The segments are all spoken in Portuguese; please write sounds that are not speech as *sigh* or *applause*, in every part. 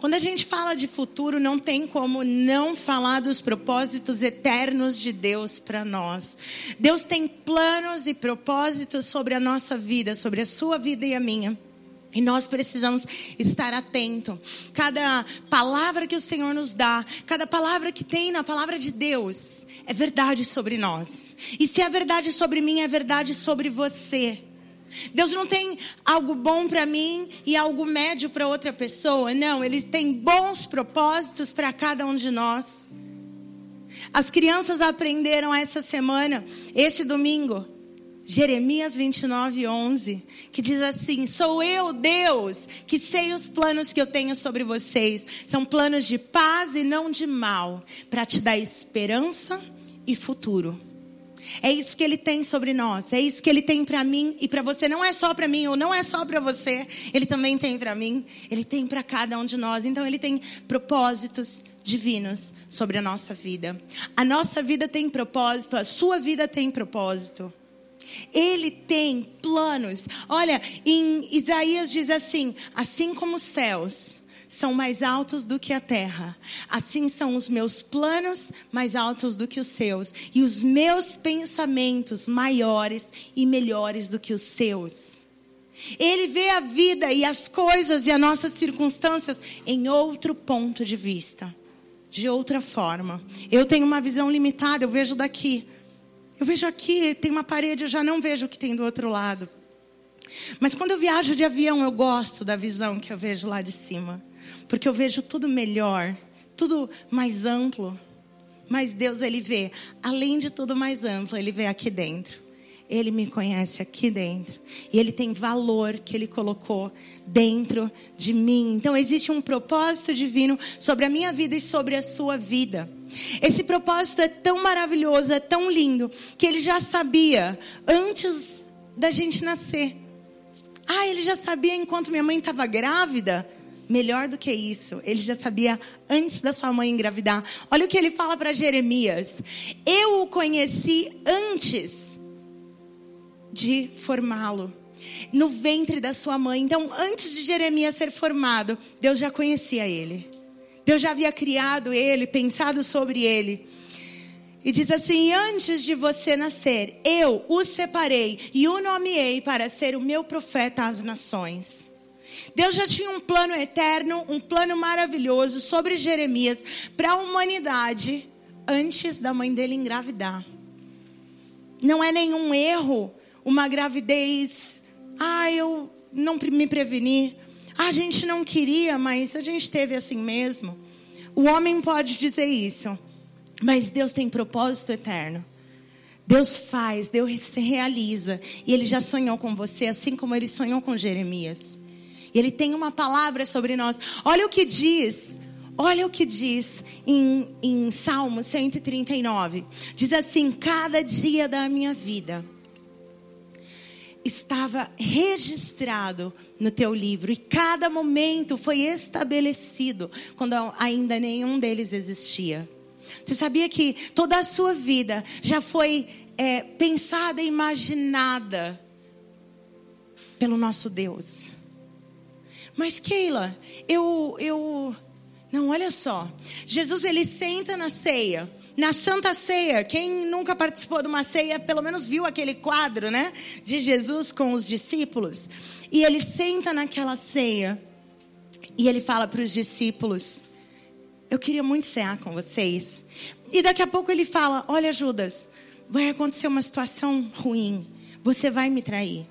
Quando a gente fala de futuro, não tem como não falar dos propósitos eternos de Deus para nós. Deus tem planos e propósitos sobre a nossa vida, sobre a sua vida e a minha. E nós precisamos estar atento. Cada palavra que o Senhor nos dá, cada palavra que tem na palavra de Deus, é verdade sobre nós. E se é verdade sobre mim, é verdade sobre você. Deus não tem algo bom para mim e algo médio para outra pessoa. Não, Ele tem bons propósitos para cada um de nós. As crianças aprenderam essa semana, esse domingo, Jeremias 29, 11, que diz assim: Sou eu, Deus, que sei os planos que eu tenho sobre vocês. São planos de paz e não de mal, para te dar esperança e futuro. É isso que ele tem sobre nós, é isso que ele tem para mim e para você. Não é só para mim ou não é só para você, ele também tem para mim, ele tem para cada um de nós. Então ele tem propósitos divinos sobre a nossa vida. A nossa vida tem propósito, a sua vida tem propósito. Ele tem planos. Olha, em Isaías diz assim: assim como os céus são mais altos do que a terra. Assim são os meus planos mais altos do que os seus, e os meus pensamentos maiores e melhores do que os seus. Ele vê a vida e as coisas e as nossas circunstâncias em outro ponto de vista, de outra forma. Eu tenho uma visão limitada, eu vejo daqui. Eu vejo aqui, tem uma parede, eu já não vejo o que tem do outro lado. Mas quando eu viajo de avião, eu gosto da visão que eu vejo lá de cima porque eu vejo tudo melhor, tudo mais amplo. Mas Deus, Ele vê, além de tudo mais amplo, Ele vê aqui dentro. Ele me conhece aqui dentro. E Ele tem valor que Ele colocou dentro de mim. Então existe um propósito divino sobre a minha vida e sobre a sua vida. Esse propósito é tão maravilhoso, é tão lindo, que Ele já sabia antes da gente nascer. Ah, Ele já sabia enquanto minha mãe estava grávida Melhor do que isso, ele já sabia antes da sua mãe engravidar. Olha o que ele fala para Jeremias: Eu o conheci antes de formá-lo no ventre da sua mãe. Então, antes de Jeremias ser formado, Deus já conhecia ele. Deus já havia criado ele, pensado sobre ele. E diz assim: Antes de você nascer, eu o separei e o nomeei para ser o meu profeta às nações. Deus já tinha um plano eterno, um plano maravilhoso sobre Jeremias para a humanidade antes da mãe dele engravidar. Não é nenhum erro uma gravidez. Ah, eu não me preveni. Ah, a gente não queria, mas a gente teve assim mesmo. O homem pode dizer isso, mas Deus tem propósito eterno. Deus faz, Deus se realiza. E Ele já sonhou com você, assim como Ele sonhou com Jeremias. E Ele tem uma palavra sobre nós. Olha o que diz. Olha o que diz em, em Salmo 139. Diz assim: Cada dia da minha vida estava registrado no teu livro, e cada momento foi estabelecido quando ainda nenhum deles existia. Você sabia que toda a sua vida já foi é, pensada e imaginada pelo nosso Deus? Mas Keila, eu, eu, não, olha só. Jesus ele senta na ceia. Na Santa Ceia, quem nunca participou de uma ceia, pelo menos viu aquele quadro, né? De Jesus com os discípulos. E ele senta naquela ceia. E ele fala para os discípulos: Eu queria muito cear com vocês. E daqui a pouco ele fala: Olha, Judas, vai acontecer uma situação ruim. Você vai me trair.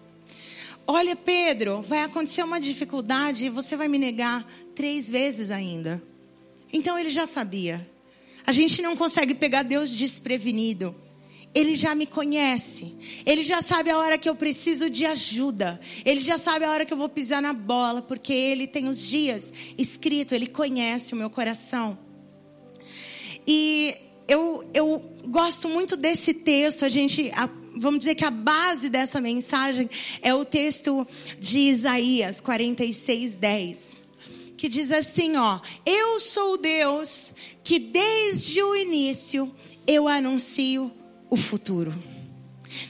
Olha, Pedro, vai acontecer uma dificuldade e você vai me negar três vezes ainda. Então ele já sabia. A gente não consegue pegar Deus desprevenido. Ele já me conhece. Ele já sabe a hora que eu preciso de ajuda. Ele já sabe a hora que eu vou pisar na bola, porque ele tem os dias escrito, ele conhece o meu coração. E eu, eu gosto muito desse texto, a gente vamos dizer que a base dessa mensagem é o texto de Isaías 46, 10. Que diz assim, ó: Eu sou Deus que desde o início eu anuncio o futuro.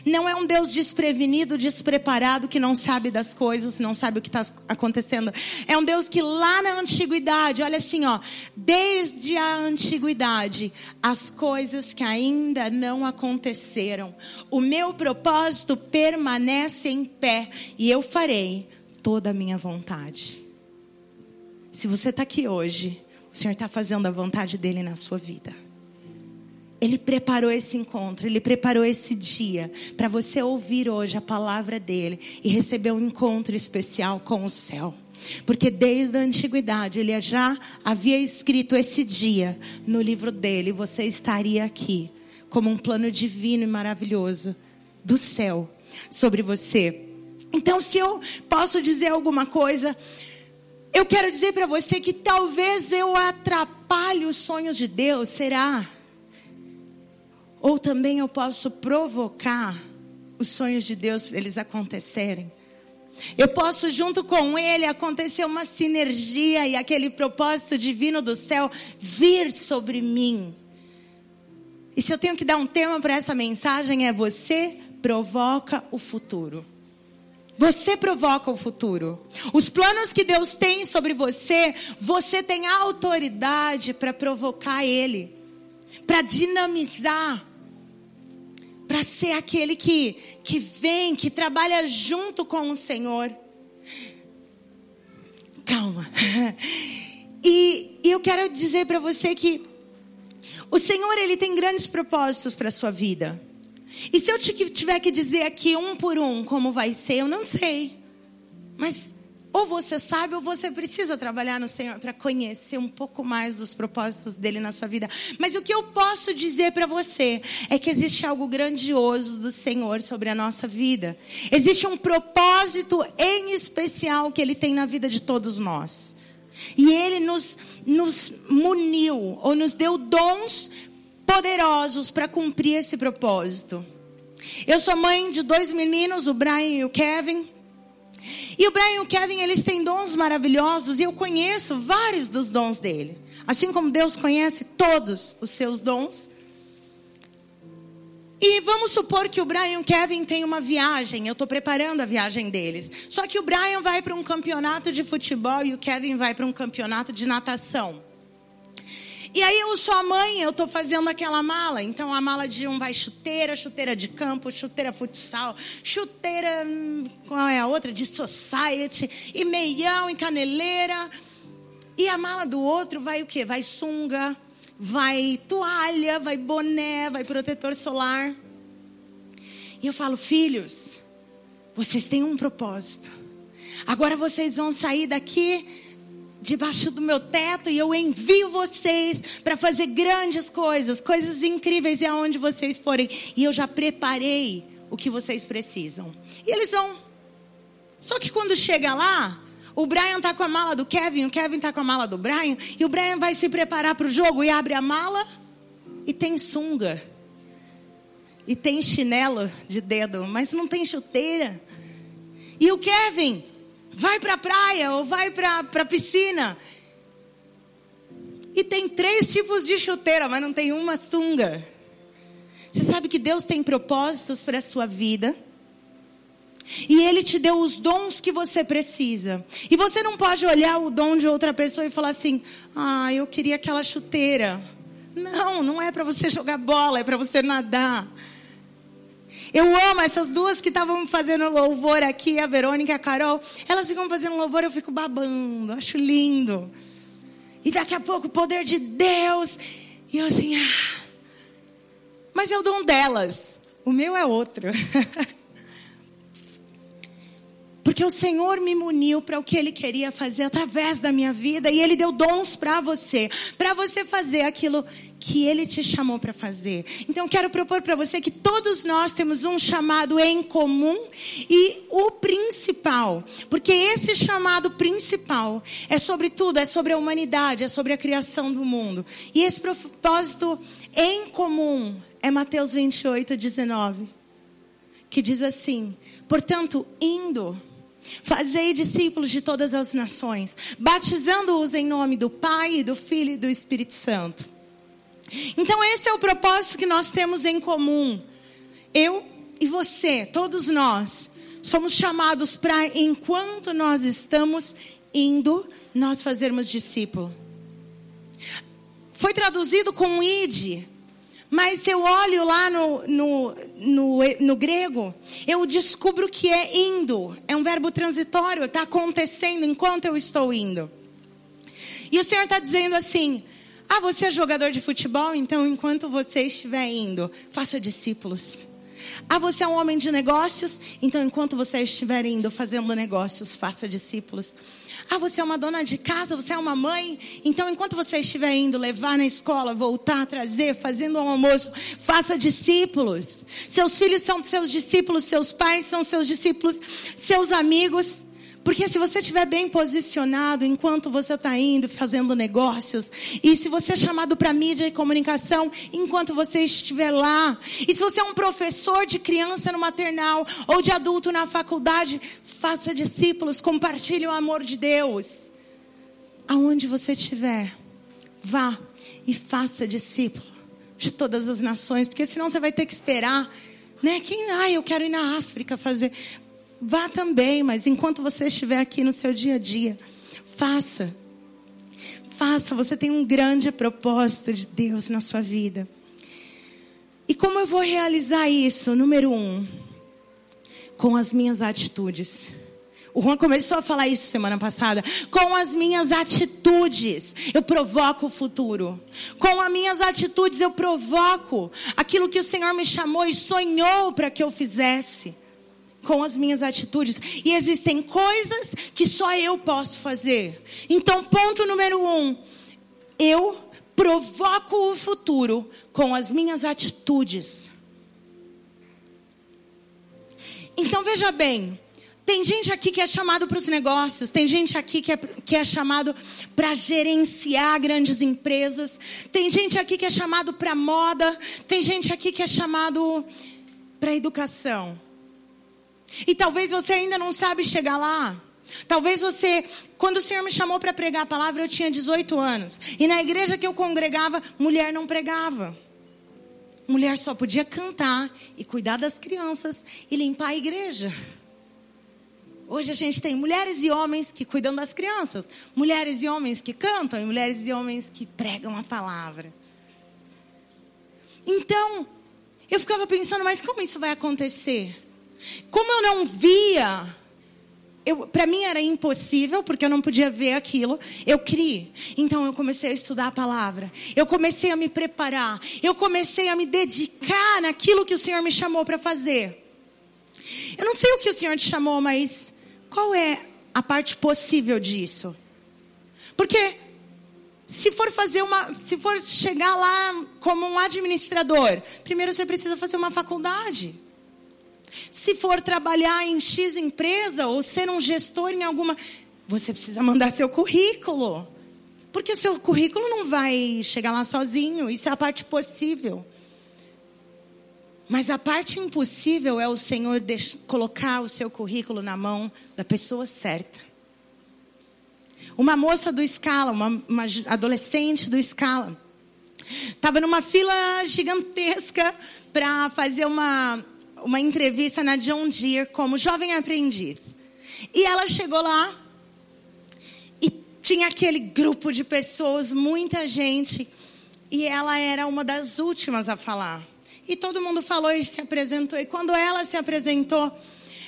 Não é um Deus desprevenido, despreparado, que não sabe das coisas, não sabe o que está acontecendo. É um Deus que lá na antiguidade, olha assim, ó, desde a antiguidade, as coisas que ainda não aconteceram. O meu propósito permanece em pé e eu farei toda a minha vontade. Se você está aqui hoje, o Senhor está fazendo a vontade dele na sua vida. Ele preparou esse encontro, ele preparou esse dia para você ouvir hoje a palavra dele e receber um encontro especial com o céu. Porque desde a antiguidade ele já havia escrito esse dia no livro dele, você estaria aqui como um plano divino e maravilhoso do céu sobre você. Então, se eu posso dizer alguma coisa, eu quero dizer para você que talvez eu atrapalhe os sonhos de Deus, será? Ou também eu posso provocar os sonhos de Deus para eles acontecerem. Eu posso, junto com Ele, acontecer uma sinergia e aquele propósito divino do céu vir sobre mim. E se eu tenho que dar um tema para essa mensagem, é você provoca o futuro. Você provoca o futuro. Os planos que Deus tem sobre você, você tem autoridade para provocar Ele, para dinamizar para ser aquele que, que vem, que trabalha junto com o Senhor. Calma. *laughs* E, e eu quero dizer para você que o Senhor ele tem grandes propósitos para a sua vida. E se eu tiver que dizer aqui um por um como vai ser, eu não sei. Mas ou você sabe ou você precisa trabalhar no Senhor para conhecer um pouco mais dos propósitos dele na sua vida. Mas o que eu posso dizer para você é que existe algo grandioso do Senhor sobre a nossa vida. Existe um propósito em especial que ele tem na vida de todos nós. E ele nos, nos muniu ou nos deu dons poderosos para cumprir esse propósito. Eu sou mãe de dois meninos, o Brian e o Kevin. E o Brian e o Kevin, eles têm dons maravilhosos e eu conheço vários dos dons dele. Assim como Deus conhece todos os seus dons. E vamos supor que o Brian e o Kevin têm uma viagem, eu estou preparando a viagem deles. Só que o Brian vai para um campeonato de futebol e o Kevin vai para um campeonato de natação. E aí eu sou a mãe, eu estou fazendo aquela mala. Então a mala de um vai chuteira, chuteira de campo, chuteira futsal, chuteira, hum, qual é a outra? De society, e meião, e caneleira. E a mala do outro vai o quê? Vai sunga, vai toalha, vai boné, vai protetor solar. E eu falo, filhos, vocês têm um propósito. Agora vocês vão sair daqui debaixo do meu teto e eu envio vocês para fazer grandes coisas, coisas incríveis e aonde vocês forem. E eu já preparei o que vocês precisam. E eles vão. Só que quando chega lá, o Brian tá com a mala do Kevin, o Kevin tá com a mala do Brian, e o Brian vai se preparar para o jogo e abre a mala e tem sunga. E tem chinelo de dedo, mas não tem chuteira. E o Kevin vai para a praia ou vai para a piscina. E tem três tipos de chuteira, mas não tem uma sunga. Você sabe que Deus tem propósitos para a sua vida. E Ele te deu os dons que você precisa. E você não pode olhar o dom de outra pessoa e falar assim: ah, eu queria aquela chuteira. Não, não é para você *laughs* jogar bola, é para você nadar. Eu amo essas duas que estavam fazendo louvor aqui, a Verônica e a Carol. Elas ficam fazendo louvor, eu fico babando, acho lindo. E daqui a pouco o poder de Deus. E eu assim, ah. Mas é o dom delas. O meu é outro. *laughs* Porque o Senhor me muniu para o que Ele queria fazer através da minha vida. E Ele deu dons para você. Para você fazer aquilo que Ele te chamou para fazer. Então, quero propor para você que todos nós temos um chamado em comum. E o principal. Porque esse chamado principal é sobre tudo. É sobre a humanidade. É sobre a criação do mundo. E esse propósito em comum é Mateus 28, 19. que diz assim: portanto, indo, fazei discípulos de todas as nações, batizando-os em nome do Pai, do Filho e do Espírito Santo. Então, esse é o propósito que nós temos em comum. Eu e você, todos nós, somos chamados para, enquanto nós estamos indo, nós fazermos discípulo. Foi traduzido com id, mas eu olho lá no, no, no, no, grego, eu descubro que é indo. É um verbo transitório, está acontecendo enquanto eu estou indo. E o Senhor está dizendo assim: Ah, você é jogador de futebol? Então, enquanto você estiver indo, faça discípulos. Ah, você é um homem de negócios? Então, enquanto você estiver indo fazendo negócios, faça discípulos. Ah, você é uma dona de casa, você é uma mãe. Então, enquanto você estiver indo levar na escola, voltar, trazer, fazendo um almoço, faça discípulos. Seus filhos são seus discípulos, seus pais são seus discípulos, seus amigos. Porque se você estiver bem posicionado enquanto você está indo fazendo negócios, e se você é chamado para mídia e comunicação enquanto você estiver lá, e se você é um professor de criança no maternal ou de adulto na faculdade, faça discípulos, compartilhe o amor de Deus. Aonde você estiver, vá e faça discípulo de todas as nações, porque senão você vai ter que esperar, né? Quem, ah, eu quero ir na África fazer. Vá também, mas enquanto você estiver aqui no seu dia a dia, faça. Faça, você tem um grande propósito de Deus na sua vida. E como eu vou realizar isso? Número um, com as minhas atitudes. O Juan começou a falar isso semana passada. Com as minhas atitudes, eu provoco o futuro. Com as minhas atitudes, eu provoco aquilo que o Senhor me chamou e sonhou para que eu fizesse com as minhas atitudes. E existem coisas que só eu posso fazer. Então, ponto número um: eu provoco o futuro com as minhas atitudes. Então, veja bem. Tem gente aqui que é chamado para os negócios, tem gente aqui que é, que é chamado para gerenciar grandes empresas, tem gente aqui que é chamado para moda, tem gente aqui que é chamado para educação. E talvez você ainda não sabe chegar lá. Talvez você, quando o Senhor me chamou para pregar a palavra, eu tinha 18 anos. E na igreja que eu congregava, mulher não pregava. Mulher só podia cantar e cuidar das crianças e limpar a igreja. Hoje a gente tem mulheres e homens que cuidam das crianças, mulheres e homens que cantam e mulheres e homens que pregam a palavra. Então, eu ficava pensando, mas como isso vai acontecer? Como eu não via, para mim era impossível, porque eu não podia ver aquilo, eu criei. Então eu comecei a estudar a palavra, eu comecei a me preparar, eu comecei a me dedicar naquilo que o Senhor me chamou para fazer. Eu não sei o que o Senhor te chamou, mas qual é a parte possível disso? Porque se for fazer uma, se for chegar lá como um administrador, primeiro você precisa fazer uma faculdade. Se for trabalhar em X empresa ou ser um gestor em alguma, você precisa mandar seu currículo. Porque seu currículo não vai chegar lá sozinho, isso é a parte possível. Mas a parte impossível é o Senhor colocar o seu currículo na mão da pessoa certa. Uma moça do Scala, uma, uma adolescente do Scala, estava numa fila gigantesca para fazer uma uma entrevista na John Deere como jovem aprendiz. E ela chegou lá e tinha aquele grupo de pessoas, muita gente, e ela era uma das últimas a falar. E todo mundo falou e se apresentou. E quando ela se apresentou,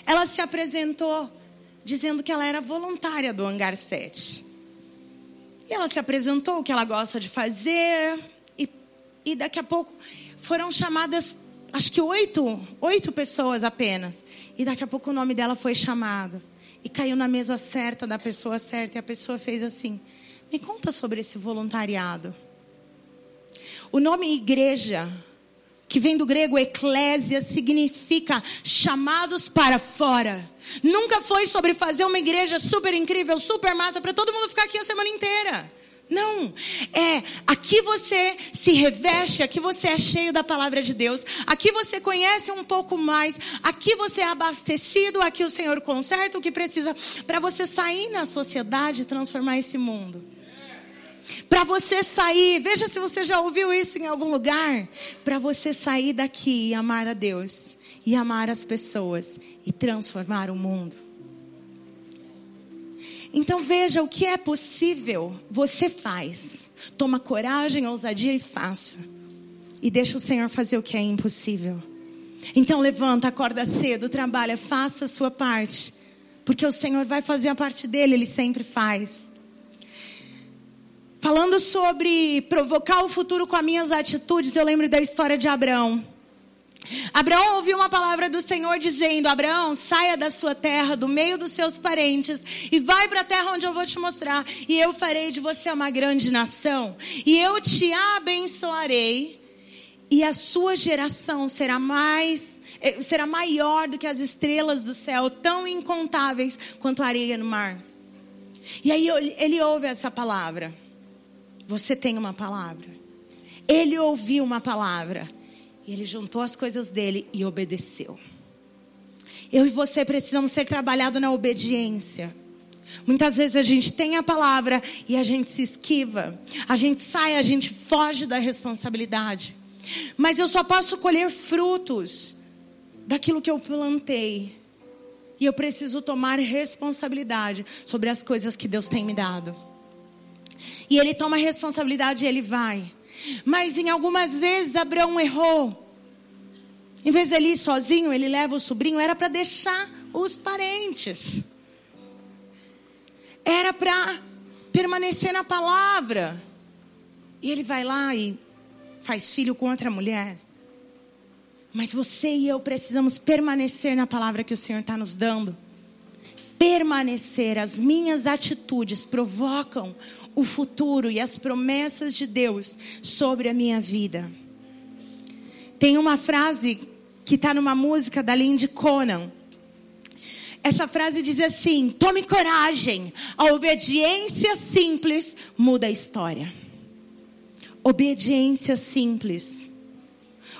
ela se apresentou dizendo que ela era voluntária do Hangar 7. E ela se apresentou o que ela gosta de fazer. E, e daqui a pouco foram chamadas acho que oito, oito pessoas apenas. E daqui a pouco o nome dela foi chamado. E caiu na mesa certa da pessoa certa. E a pessoa fez assim: Me conta sobre esse voluntariado. O nome igreja, que vem do grego eclésia, significa chamados para fora. Nunca foi sobre fazer uma igreja super incrível, super massa, para todo mundo ficar aqui a semana inteira. Não, é aqui você se reveste, aqui você é cheio da palavra de Deus, aqui você conhece um pouco mais, aqui você é abastecido, aqui o Senhor conserta o que precisa para você sair na sociedade e transformar esse mundo. Para você sair, veja se você já ouviu isso em algum lugar, para você sair daqui e amar a Deus, e amar as pessoas, e transformar o mundo. Então veja o que é possível, você faz. Toma coragem, ousadia e faça. E deixa o Senhor fazer o que é impossível. Então levanta, acorda cedo, trabalha, faça a sua parte. Porque o Senhor vai fazer a parte dele, ele sempre faz. Falando sobre provocar o futuro com as minhas atitudes, eu lembro da história de Abraão. Abraão ouviu uma palavra do Senhor dizendo: Abraão, saia da sua terra, do meio dos seus parentes, e vai para a terra onde eu vou te mostrar, e eu farei de você uma grande nação, e eu te abençoarei, e a sua geração será mais eh, será maior do que as estrelas do céu, tão incontáveis quanto a areia no mar. E aí ele ouve essa palavra. Você tem uma palavra. Ele ouviu uma palavra. E ele juntou as coisas dele e obedeceu. Eu e você precisamos ser trabalhados na obediência. Muitas vezes a gente tem a palavra e a gente se esquiva. A gente sai, a gente foge da responsabilidade. Mas eu só posso colher frutos daquilo que eu plantei. E eu preciso tomar responsabilidade sobre as coisas que Deus tem me dado. E ele toma responsabilidade e ele vai. Mas em algumas vezes Abraão errou. Em vez de ele ir sozinho, ele leva o sobrinho, era para deixar os parentes. Era para permanecer na palavra. E ele vai lá e faz filho com outra mulher. Mas você e eu precisamos permanecer na palavra que o Senhor está nos dando. Permanecer, as minhas atitudes provocam o futuro e as promessas de Deus sobre a minha vida. Tem uma frase que está numa música da Lindy Conan. Essa frase diz assim: tome coragem, a obediência simples muda a história. Obediência simples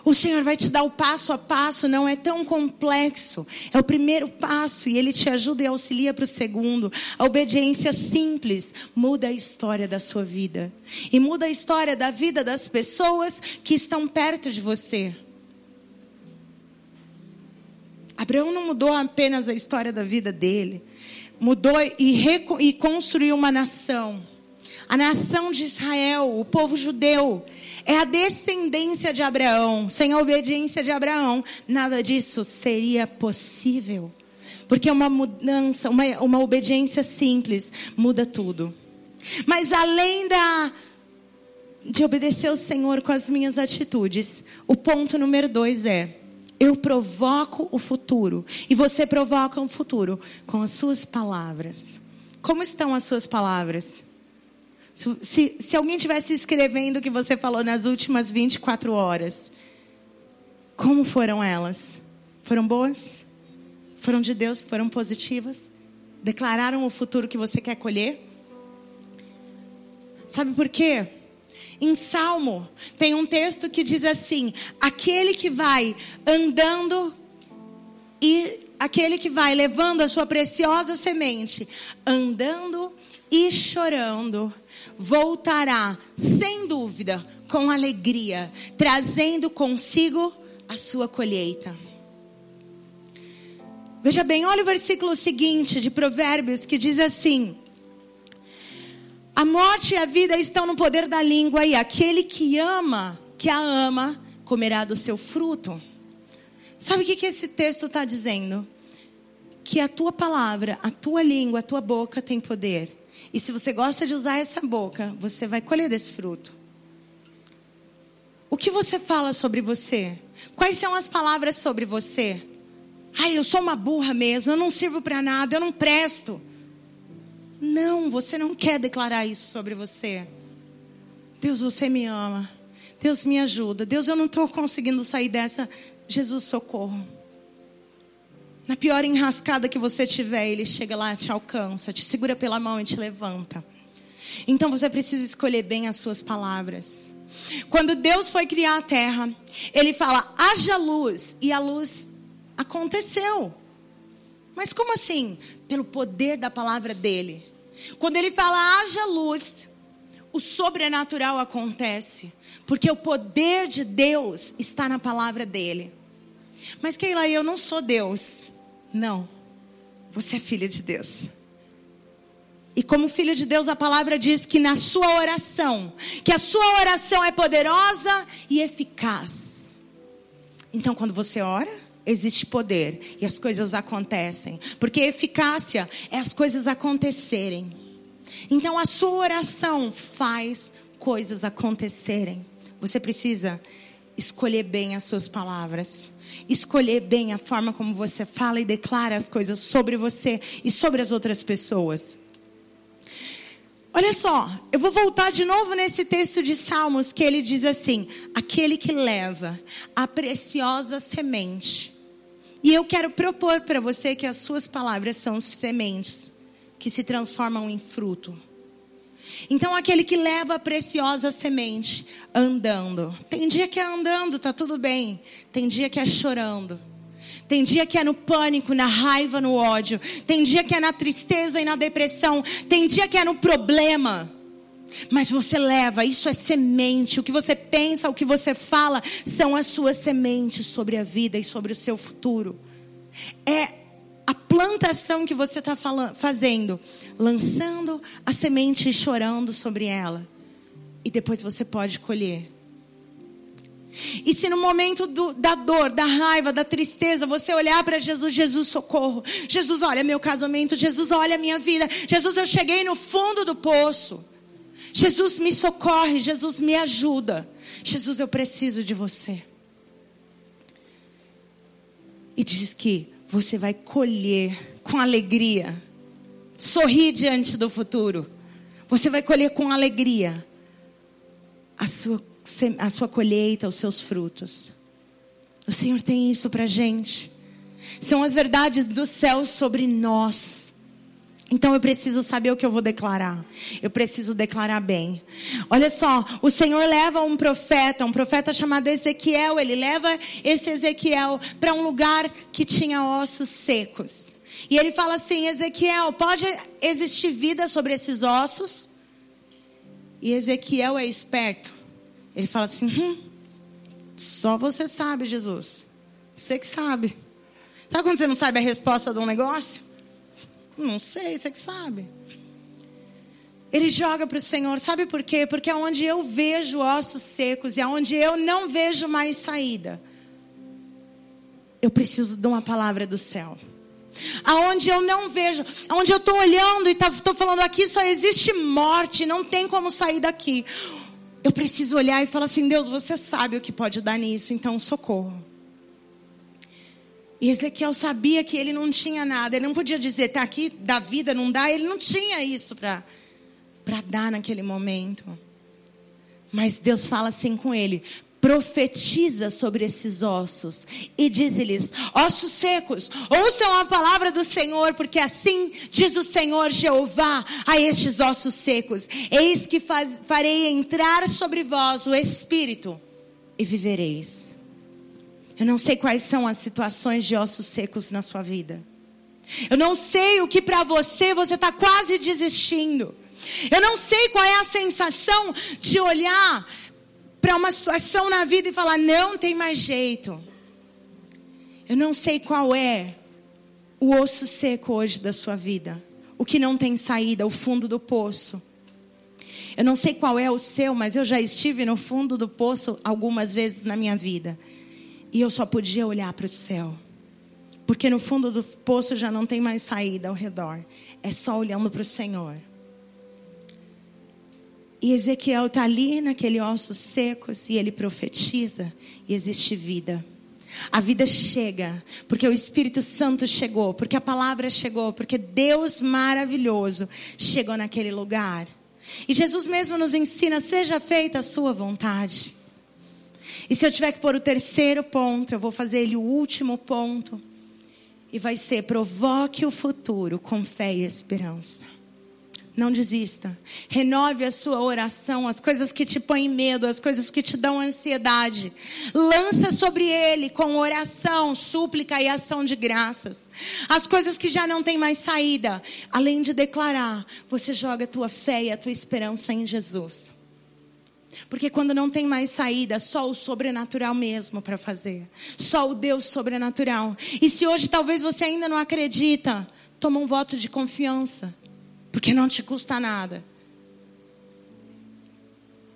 o Senhor vai te dar o passo a passo, não é tão complexo. É o primeiro passo e Ele te ajuda e auxilia para o segundo. A obediência simples muda a história da sua vida. E muda a história da vida das pessoas que estão perto de você. Abraão não mudou apenas a história da vida dele, mudou e, e construiu uma nação. A nação de Israel, o povo judeu é a descendência de Abraão. Sem a obediência de Abraão, nada disso seria possível. Porque uma mudança, uma, uma obediência simples muda tudo. Mas além da, de obedecer ao Senhor com as minhas atitudes, o ponto número dois é: eu provoco o futuro. E você provoca o futuro com as suas palavras. Como estão as suas palavras? Se, se alguém tivesse escrevendo o que você falou nas últimas 24 horas, como foram elas? Foram boas? Foram de Deus? Foram positivas? Declararam o futuro que você quer colher? Sabe por quê? Em Salmo tem um texto que diz assim: aquele que vai andando e aquele que vai levando a sua preciosa semente, andando e chorando, voltará, sem dúvida, com alegria, trazendo consigo a sua colheita. Veja bem, olha o versículo seguinte de Provérbios que diz assim: A morte e a vida estão no poder da língua, e aquele que ama, que a ama, comerá do seu fruto. Sabe o que, que esse texto está dizendo? Que a tua palavra, a tua língua, a tua boca tem poder. E se você gosta de usar essa boca, você vai colher desse fruto. O que você fala sobre você? Quais são as palavras sobre você? Ai, eu sou uma burra mesmo, eu não sirvo para nada, eu não presto. Não, você não quer declarar isso sobre você. Deus, você me ama. Deus me ajuda. Deus, eu não estou conseguindo sair dessa. Jesus, socorro. Na pior enrascada que você tiver, ele chega lá, te alcança, te segura pela mão e te levanta. Então você precisa escolher bem as suas palavras. Quando Deus foi criar a terra, ele fala: haja luz, e a luz aconteceu. Mas como assim? Pelo poder da palavra dele. Quando ele fala haja luz, o sobrenatural acontece, porque o poder de Deus está na palavra dele. Mas Keila, eu não sou Deus. Não. Você é filha de Deus. E como filho de Deus, a palavra diz que na sua oração, que a sua oração é poderosa e eficaz. Então, quando você ora, existe poder e as coisas acontecem. Porque eficácia é as coisas acontecerem. Então, a sua oração faz coisas acontecerem. Você precisa escolher bem as suas palavras escolher bem a forma como você fala e declara as coisas sobre você e sobre as outras pessoas. Olha só, eu vou voltar de novo nesse texto de Salmos que ele diz assim: aquele que leva a preciosa semente. E eu quero propor para você que as suas palavras são sementes que se transformam em fruto. Então, aquele que leva a preciosa semente andando. Tem dia que é andando, tá tudo bem. Tem dia que é chorando. Tem dia que é no pânico, na raiva, no ódio. Tem dia que é na tristeza e na depressão. Tem dia que é no problema. Mas você leva, isso é semente. O que você pensa, o que você fala, são as suas sementes sobre a vida e sobre o seu futuro. É a plantação que você está fazendo, lançando a semente e chorando sobre ela. E depois você pode colher. E se no momento do, da dor, da raiva, da tristeza, você olhar para Jesus, Jesus socorro. Jesus, olha meu casamento. Jesus, olha minha vida. Jesus, eu cheguei no fundo do poço. Jesus, me socorre. Jesus, me ajuda. Jesus, eu preciso de você. E diz que você vai colher com alegria. Sorrir diante do futuro. Você vai colher com alegria a sua a sua colheita, os seus frutos. O Senhor tem isso para gente. São as verdades do céu sobre nós. Então eu preciso saber o que eu vou declarar. Eu preciso declarar bem. Olha só, o Senhor leva um profeta, um profeta chamado Ezequiel. Ele leva esse Ezequiel para um lugar que tinha ossos secos. E ele fala assim: Ezequiel, pode existir vida sobre esses ossos? E Ezequiel é esperto. Ele fala assim: hum, só você sabe, Jesus. Você que sabe. Sabe quando você não sabe a resposta de um negócio? Não sei, você que sabe. Ele joga para o Senhor, sabe por quê? Porque é onde eu vejo ossos secos e aonde eu não vejo mais saída, eu preciso de uma palavra do céu. Aonde eu não vejo, aonde eu estou olhando e estou tá, falando aqui só existe morte, não tem como sair daqui eu preciso olhar e falar assim: Deus, você sabe o que pode dar nisso, então socorro. E Ezequiel sabia que ele não tinha nada, ele não podia dizer, tá aqui, da vida não dá, ele não tinha isso para dar naquele momento. Mas Deus fala assim com ele: profetiza sobre esses ossos e diz-lhes: ossos secos, ouçam a palavra do Senhor, porque assim diz o Senhor Jeová a estes ossos secos: Eis que faz, farei entrar sobre vós o Espírito e vivereis. Eu não sei quais são as situações de ossos secos na sua vida. Eu não sei o que para você você está quase desistindo. Eu não sei qual é a sensação de olhar para uma situação na vida e falar: não tem mais jeito. Eu não sei qual é o osso seco hoje da sua vida, o que não tem saída, o fundo do poço. Eu não sei qual é o seu, mas eu já estive no fundo do poço algumas vezes na minha vida. E eu só podia olhar para o céu. Porque no fundo do poço já não tem mais saída ao redor. É só olhando para o Senhor. E Ezequiel está ali naquele ossos secos e ele profetiza e existe vida. A vida chega, porque o Espírito Santo chegou, porque a palavra chegou, porque Deus maravilhoso chegou naquele lugar. E Jesus mesmo nos ensina: seja feita a sua vontade. E se eu tiver que pôr o terceiro ponto, eu vou fazer ele o último ponto. E vai ser: provoque o futuro com fé e esperança. Não desista. Renove a sua oração, as coisas que te põem medo, as coisas que te dão ansiedade. Lança sobre ele com oração, súplica e ação de graças. As coisas que já não têm mais saída. Além de declarar, você joga a tua fé e a tua esperança em Jesus. Porque quando não tem mais saída, só o sobrenatural mesmo para fazer. Só o Deus sobrenatural. E se hoje talvez você ainda não acredita, toma um voto de confiança. Porque não te custa nada.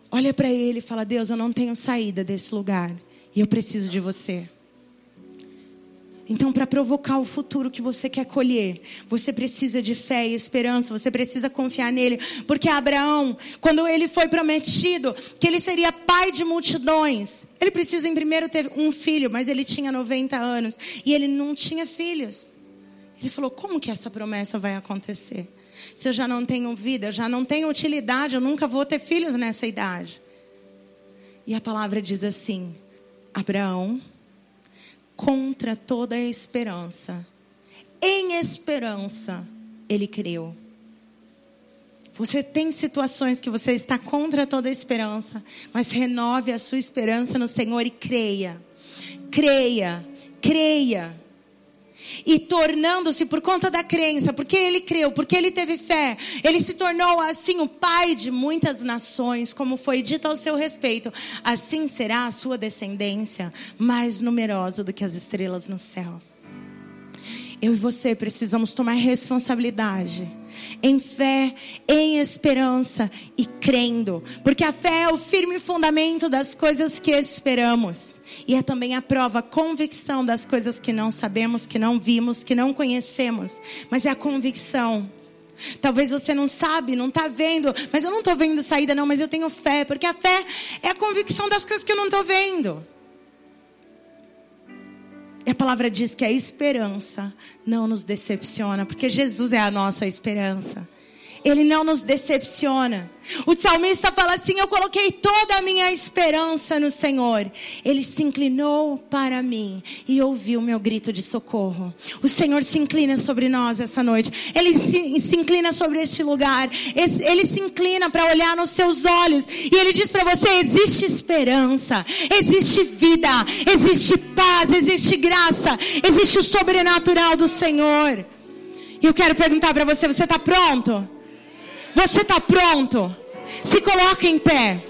Olha para ele e fala: Deus, eu não tenho saída desse lugar. E eu preciso de você. Então, para provocar o futuro que você quer colher, você precisa de fé e esperança, você precisa confiar nele. Porque Abraão, quando ele foi prometido que ele seria pai de multidões, ele precisa em primeiro ter um filho, mas ele tinha 90 anos e ele não tinha filhos. Ele falou: como que essa promessa vai acontecer? Se eu já não tenho vida, eu já não tenho utilidade, eu nunca vou ter filhos nessa idade. E a palavra diz assim: Abraão contra toda a esperança. Em esperança, ele creu. Você tem situações que você está contra toda a esperança, mas renove a sua esperança no Senhor e creia. Creia, creia e tornando-se por conta da crença, porque ele creu, porque ele teve fé, ele se tornou assim o pai de muitas nações, como foi dito ao seu respeito. Assim será a sua descendência, mais numerosa do que as estrelas no céu. Eu e você precisamos tomar responsabilidade em fé, em esperança e crendo, porque a fé é o firme fundamento das coisas que esperamos e é também a prova, a convicção das coisas que não sabemos, que não vimos, que não conhecemos, mas é a convicção. Talvez você não sabe, não está vendo, mas eu não estou vendo saída não, mas eu tenho fé, porque a fé é a convicção das coisas que eu não estou vendo. E a palavra diz que a esperança não nos decepciona, porque Jesus é a nossa esperança. Ele não nos decepciona. O salmista fala assim: Eu coloquei toda a minha esperança no Senhor. Ele se inclinou para mim e ouviu o meu grito de socorro. O Senhor se inclina sobre nós essa noite. Ele se, se inclina sobre este lugar. Ele se inclina para olhar nos seus olhos. E ele diz para você: existe esperança, existe vida, existe paz, existe graça, existe o sobrenatural do Senhor. E eu quero perguntar para você: você está pronto? Você está pronto? Se coloque em pé.